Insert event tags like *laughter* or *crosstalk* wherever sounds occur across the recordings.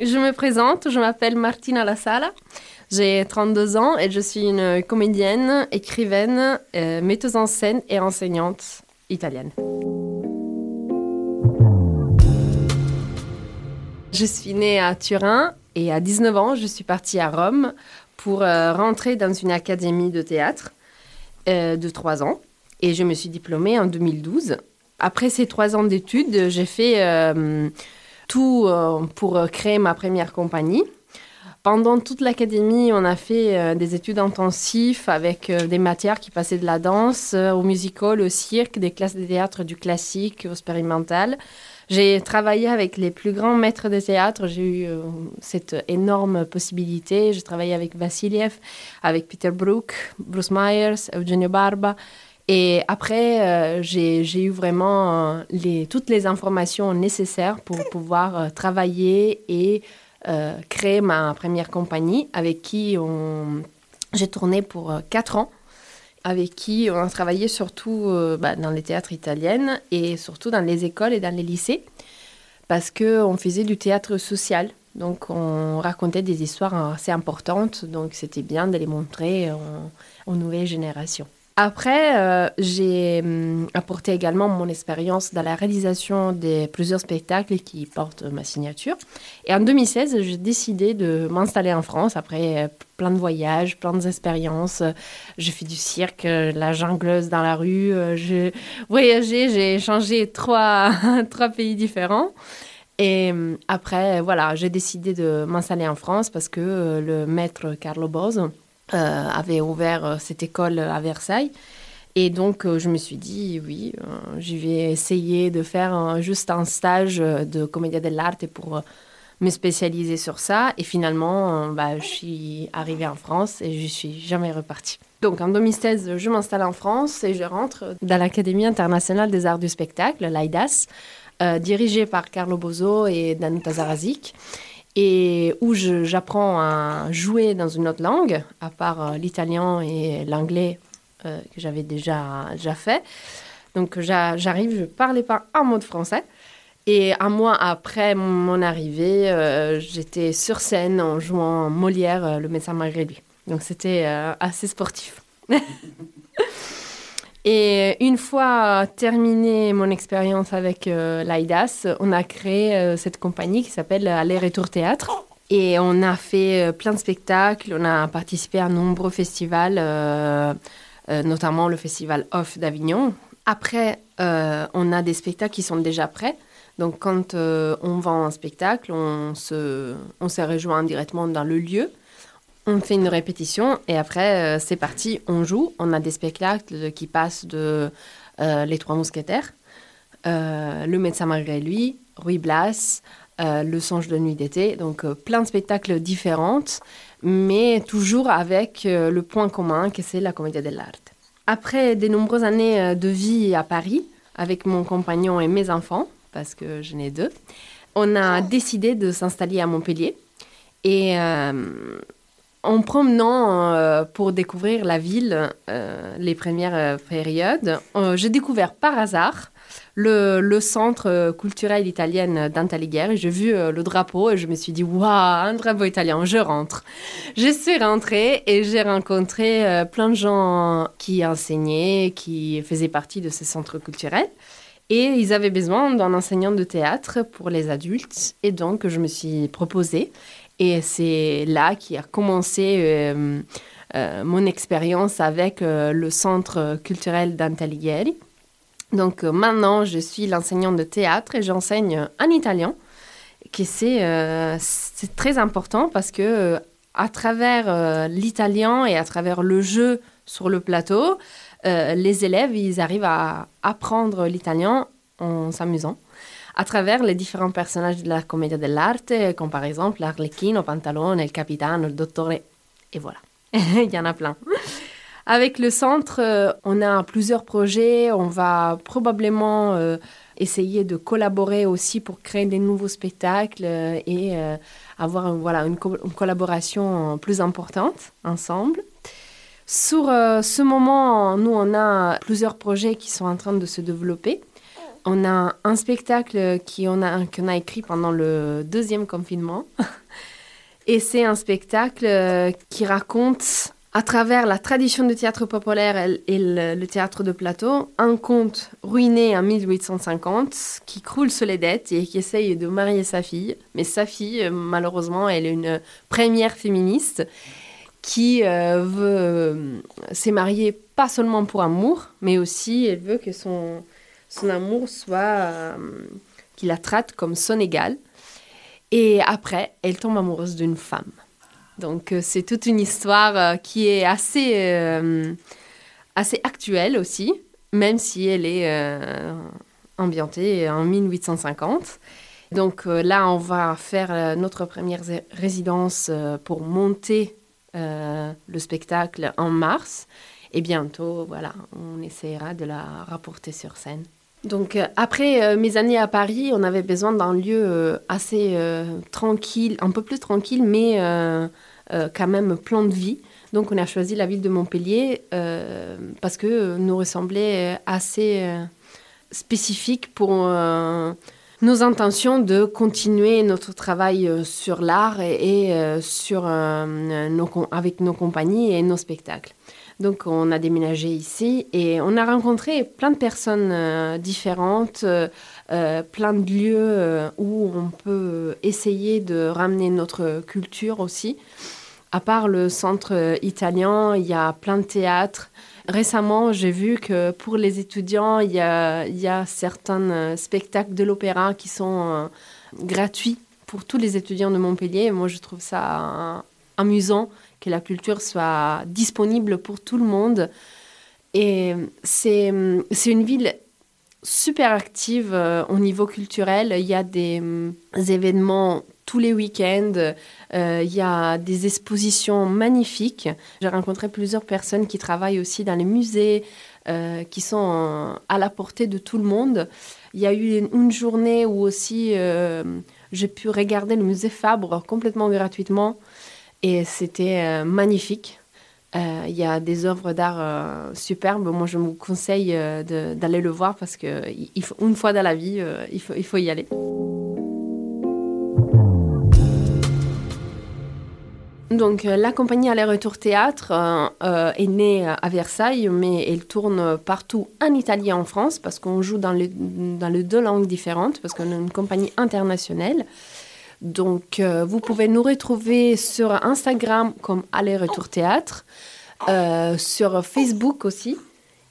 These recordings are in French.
je me présente, je m'appelle Martina Lassala, j'ai 32 ans et je suis une comédienne, écrivaine, euh, metteuse en scène et enseignante italienne. Je suis née à Turin et à 19 ans, je suis partie à Rome pour euh, rentrer dans une académie de théâtre euh, de 3 ans et je me suis diplômée en 2012. Après ces 3 ans d'études, j'ai fait tout euh, pour euh, créer ma première compagnie. Pendant toute l'académie, on a fait euh, des études intensives avec des matières qui passaient de la danse au musical, au cirque, des classes de théâtre du classique au expérimental. J'ai travaillé avec les plus grands maîtres de théâtre. J'ai eu cette énorme possibilité. J'ai travaillé avec Vassiliev, avec Peter Brook, Bruce Myers, Eugenio Barba. Et après, euh, j'ai eu vraiment euh, toutes les informations nécessaires pour pouvoir euh, travailler et créer ma première compagnie avec qui j'ai tourné pour quatre ans, avec qui on a travaillé surtout bah, dans les théâtres italiennes et surtout dans les écoles et dans les lycées, parce qu'on faisait du théâtre social. Donc on racontait des histoires assez importantes, donc c'était bien de les montrer aux nouvelles générations. Après, euh, j'ai hum, apporté également mon expérience dans la réalisation de plusieurs spectacles qui portent ma signature. Et en 2016, j'ai décidé de m'installer en France après euh, plein de voyages, plein d'expériences. J'ai fait du cirque, euh, la jongleuse dans la rue. J'ai voyagé, j'ai changé trois, *laughs* trois pays différents. Et hum, après, voilà, j'ai décidé de m'installer en France parce que le maître Carlo Bose avait ouvert euh, cette école à Versailles. Et donc, euh, je me suis dit, oui, je vais essayer de faire juste un stage de comédia dell'arte pour me spécialiser sur ça. Et finalement, bah, je suis arrivée en France et je suis jamais repartie. Donc, en 2016, je m'installe en France et je rentre dans l'Académie internationale des arts du spectacle, l'AIDAS, dirigée par Carlo Bozo et Danuta Zarazik et où j'apprends à jouer dans une autre langue, à part euh, l'italien et l'anglais euh, que j'avais déjà, fait. Donc j'arrive, je ne parlais pas un mot de français. Et un mois après mon arrivée, euh, j'étais sur scène en jouant Molière, le médecin malgré lui. Donc c'était assez sportif. *laughs* Et une fois terminé mon expérience avec euh, l'AIDAS, on a créé euh, cette compagnie qui s'appelle Aller-Retour Théâtre. Et on a fait euh, plein de spectacles, on a participé à nombreux festivals, notamment le festival Off d'Avignon. Après, on a des spectacles qui sont déjà prêts. Donc quand on vend un spectacle, on se, on se rejoint directement dans le lieu on fait une répétition et après, euh, c'est parti, on joue. On a des spectacles qui passent de euh, Les Trois Mousquetaires, euh, Le médecin malgré lui, Ruy Blas, Le songe de nuit d'été. Donc, plein de spectacles différents, mais toujours avec le point commun que c'est la comédie dell'arte. Après de nombreuses années de vie à Paris, avec mon compagnon et mes enfants, parce que je n'ai deux, on a décidé de s'installer à Montpellier. Et en promenant euh, pour découvrir la ville, euh, les premières euh, périodes, j'ai découvert par hasard le, centre culturel italien d'Antalighieri. J'ai vu le drapeau et je me suis dit, waouh, un drapeau italien, je rentre. Je suis rentrée et j'ai rencontré plein de gens qui enseignaient, qui faisaient partie de ce centre culturel. Et ils avaient besoin d'un enseignant de théâtre pour les adultes. Et donc, je me suis proposée. Et c'est là qui a commencé euh, euh, mon expérience avec euh, le Centre culturel d'Antalighieri. Donc maintenant, je suis l'enseignante de théâtre et j'enseigne en italien. c'est très important parce que à travers l'italien et à travers le jeu sur le plateau, les élèves ils arrivent à apprendre l'italien en s'amusant. À travers les différents personnages de la commedia dell'arte, comme par exemple l'Arlecchino, Pantalone, le Capitano, le Dottore, et voilà. *laughs* Il y en a plein. Avec le centre, euh, on a plusieurs projets. On va probablement euh, essayer de collaborer aussi pour créer des nouveaux spectacles euh, et avoir voilà, une, collaboration plus importante ensemble. Sur ce moment, nous, on a plusieurs projets qui sont en train de se développer. On a un spectacle qu'on a, a écrit pendant le deuxième confinement. *laughs* Et c'est un spectacle qui raconte à travers la tradition du théâtre populaire et le, théâtre de plateau, un conte ruiné en 1850 qui croule sur les dettes et qui essaye de marier sa fille. Mais sa fille, malheureusement, elle est une première féministe qui euh, veut euh, s'est mariée pas seulement pour amour, mais aussi elle veut que son, son amour soit euh, qu'il la traite comme son égal. Et après, elle tombe amoureuse d'une femme. Donc euh, c'est toute une histoire euh, qui est assez, euh, assez actuelle aussi, même si elle est ambientée en 1850. Donc là, on va faire notre première résidence pour monter le spectacle en mars. Et bientôt, voilà, on essaiera de la rapporter sur scène. Donc après mes années à Paris, on avait besoin d'un lieu assez tranquille, un peu plus tranquille, mais euh, quand même plein de vie. Donc on a choisi la ville de Montpellier euh, parce que nous ressemblait assez euh, spécifique pour nos intentions de continuer notre travail sur l'art et, sur, nos, avec nos compagnies et nos spectacles. Donc on a déménagé ici et on a rencontré plein de personnes différentes, plein de lieux où on peut essayer de ramener notre culture aussi. À part le centre euh, italien, il y a plein de théâtres. Récemment, j'ai vu que pour les étudiants, il y a, certains euh, spectacles de l'opéra qui sont euh, gratuits pour tous les étudiants de Montpellier. Moi, je trouve ça amusant que la culture soit disponible pour tout le monde. Et c'est une ville super active au niveau culturel. Il y a des événements tous les week-ends. Euh, il y a des expositions magnifiques. J'ai rencontré plusieurs personnes qui travaillent aussi dans les musées, euh, qui sont à la portée de tout le monde. Il y a eu une, journée où aussi euh, j'ai pu regarder le musée Fabre complètement gratuitement et c'était magnifique. Il y a des œuvres d'art superbes. Moi, je vous conseille d'aller le voir parce qu'une fois dans la vie, il, faut, il faut y aller. Donc euh, la compagnie Aller-Retour Théâtre euh, euh, est née à Versailles, mais elle tourne partout en Italie et en France parce qu'on joue dans, dans les deux langues différentes, parce qu'on est une compagnie internationale. Donc vous pouvez nous retrouver sur Instagram comme Aller-Retour Théâtre, sur Facebook aussi,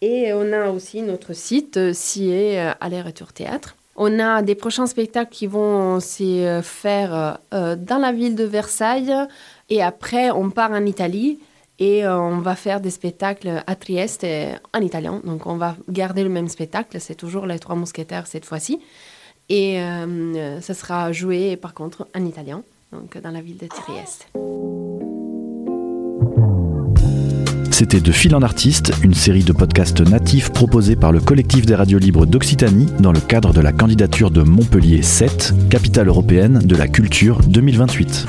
et on a aussi notre site si est Aller-Retour Théâtre. On a des prochains spectacles qui vont se faire dans la ville de Versailles, et après, on part en Italie et euh, on va faire des spectacles à Trieste en italien. Donc, on va garder le même spectacle. C'est toujours les Trois Mousquetaires cette fois-ci. Et euh, ça sera joué, par contre, en italien, donc dans la ville de Trieste. C'était De Fil en Artiste, une série de podcasts natifs proposés par le collectif des radios libres d'Occitanie dans le cadre de la candidature de Montpellier 7, capitale européenne de la culture 2028.